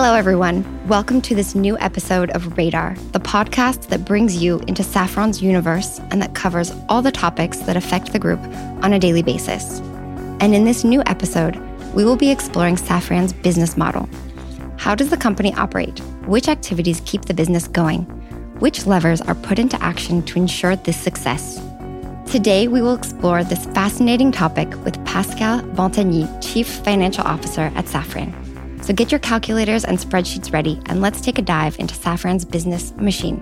Hello, everyone. Welcome to this new episode of Radar, the podcast that brings you into Safran's universe and that covers all the topics that affect the group on a daily basis. And in this new episode, we will be exploring Safran's business model. How does the company operate? Which activities keep the business going? Which levers are put into action to ensure this success? Today, we will explore this fascinating topic with Pascal Bantegnie, Chief Financial Officer at Safran. So get your calculators and spreadsheets ready, and let's take a dive into Safran's business machine.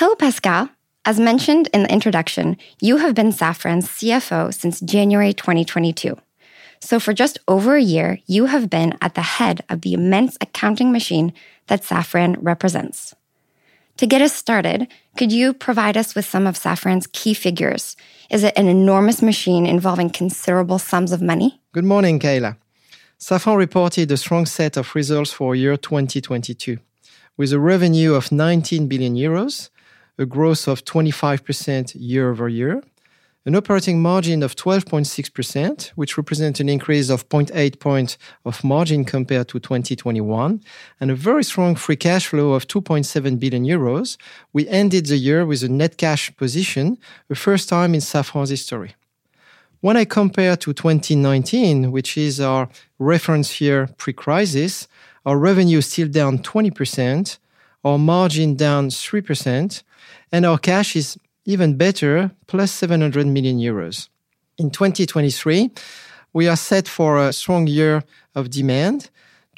Hello, Pascal. As mentioned in the introduction, you have been Safran's CFO since January 2022. So, for just over a year, you have been at the head of the immense accounting machine that Safran represents. To get us started, could you provide us with some of Safran's key figures? Is it an enormous machine involving considerable sums of money? Good morning, Kayla. Safran reported a strong set of results for year 2022, with a revenue of 19 billion euros, a growth of 25% year over year, an operating margin of 12.6%, which represents an increase of 0.8 points of margin compared to 2021, and a very strong free cash flow of 2.7 billion euros. We ended the year with a net cash position, the first time in Safran's history. When I compare to 2019, which is our reference year pre-crisis, our revenue is still down 20%, our margin down 3%, and our cash is even better, plus 700 million euros. In 2023, we are set for a strong year of demand,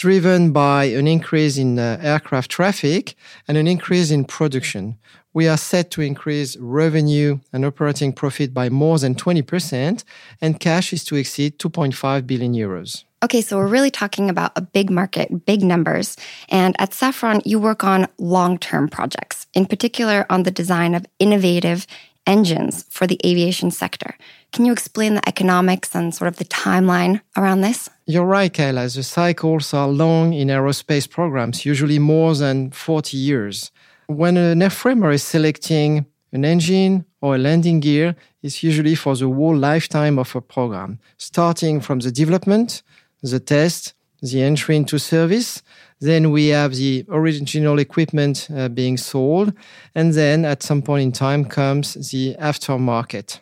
driven by an increase in uh, aircraft traffic and an increase in production. We are set to increase revenue and operating profit by more than 20%, and cash is to exceed 2.5 billion euros. Okay, so we're really talking about a big market, big numbers. And at Safran, you work on long term projects, in particular on the design of innovative engines for the aviation sector. Can you explain the economics and sort of the timeline around this? You're right, Kayla. The cycles are long in aerospace programs, usually more than 40 years. When an airframer is selecting an engine or a landing gear, it's usually for the whole lifetime of a program, starting from the development the test, the entry into service. Then we have the original equipment uh, being sold. And then at some point in time comes the aftermarket.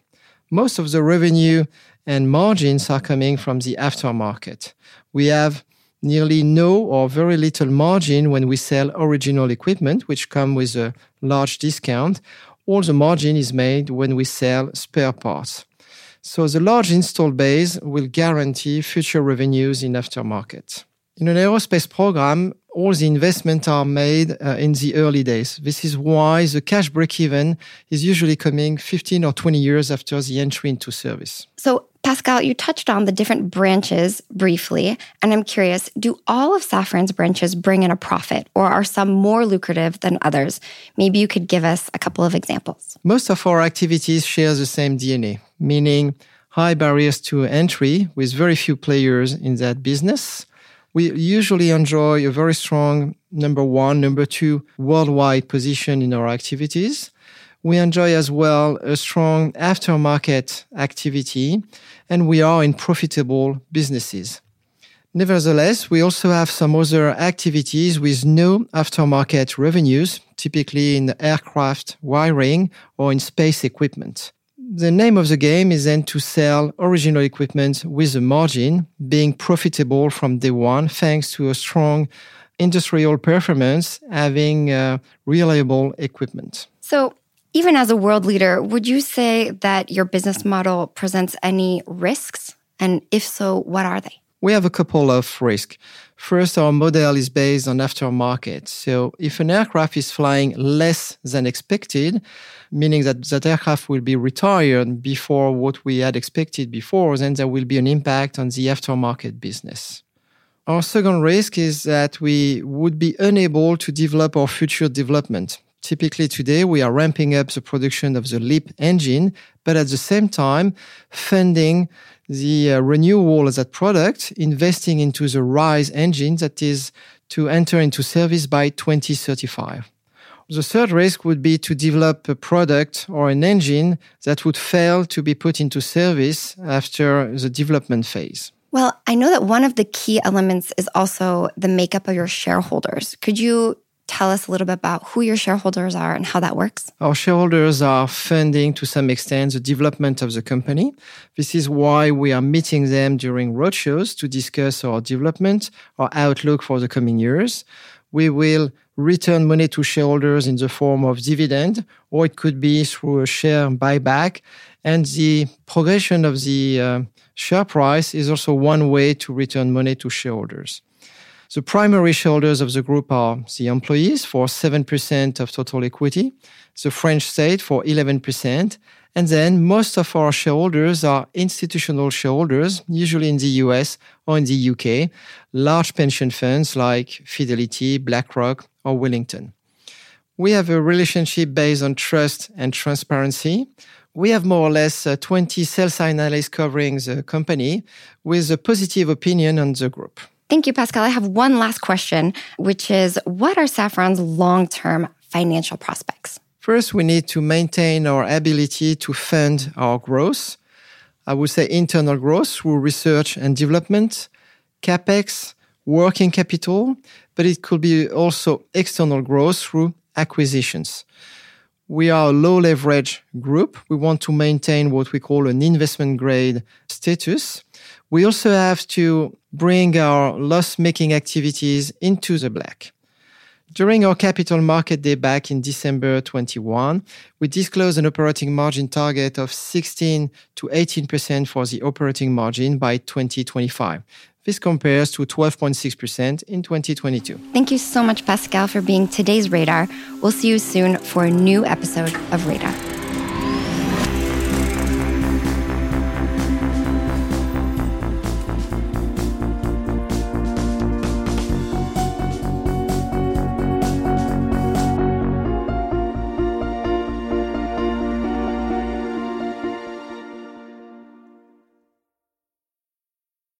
Most of the revenue and margins are coming from the aftermarket. We have nearly no or very little margin when we sell original equipment, which come with a large discount. All the margin is made when we sell spare parts. So the large install base will guarantee future revenues in aftermarket. In an aerospace program, all the investments are made uh, in the early days. This is why the cash break-even is usually coming 15 or 20 years after the entry into service. So, Pascal, you touched on the different branches briefly, and I'm curious, do all of Safran's branches bring in a profit or are some more lucrative than others? Maybe you could give us a couple of examples. Most of our activities share the same DNA, meaning high barriers to entry with very few players in that business we usually enjoy a very strong number one, number two worldwide position in our activities. We enjoy as well a strong aftermarket activity, and we are in profitable businesses. Nevertheless, we also have some other activities with no aftermarket revenues, typically in aircraft wiring or in space equipment the name of the game is then to sell original equipment with a margin, being profitable from day one, thanks to a strong industrial performance, having uh, reliable equipment. So, even as a world leader, would you say that your business model presents any risks? And if so, what are they? We have a couple of risks. First, our model is based on aftermarket. So if an aircraft is flying less than expected, meaning that that aircraft will be retired before what we had expected before, then there will be an impact on the aftermarket business. Our second risk is that we would be unable to develop our future development. Typically today, we are ramping up the production of the LEAP engine, but at the same time, funding the uh, renewal of that product, investing into the RISE engine that is to enter into service by 2035. The third risk would be to develop a product or an engine that would fail to be put into service after the development phase. Well, I know that one of the key elements is also the makeup of your shareholders. Could you tell us a little bit about who your shareholders are and how that works? Our shareholders are funding to some extent the development of the company. This is why we are meeting them during roadshows to discuss our development, our outlook for the coming years. We will return money to shareholders in the form of dividend, or it could be through a share buyback. And the progression of the uh, share price is also one way to return money to shareholders. The primary shareholders of the group are the employees for 7% of total equity, the French state for 11%, and then most of our shareholders are institutional shareholders, usually in the US or in the UK, large pension funds like Fidelity, BlackRock, or Wellington. We have a relationship based on trust and transparency. We have more or less uh, 20 sales analysts covering the company with a positive opinion on the group. Thank you, Pascal. I have one last question, which is what are Safran's long term financial prospects? First, we need to maintain our ability to fund our growth. I would say internal growth through research and development, capex, working capital, but it could be also external growth through acquisitions. We are a low leverage group. We want to maintain what we call an investment grade status. We also have to bring our loss making activities into the black. During our capital market day back in December 21, we disclosed an operating margin target of 16 to 18% for the operating margin by 2025. This compares to 12.6% in 2022. Thank you so much, Pascal, for being today's Radar. We'll see you soon for a new episode of Radar.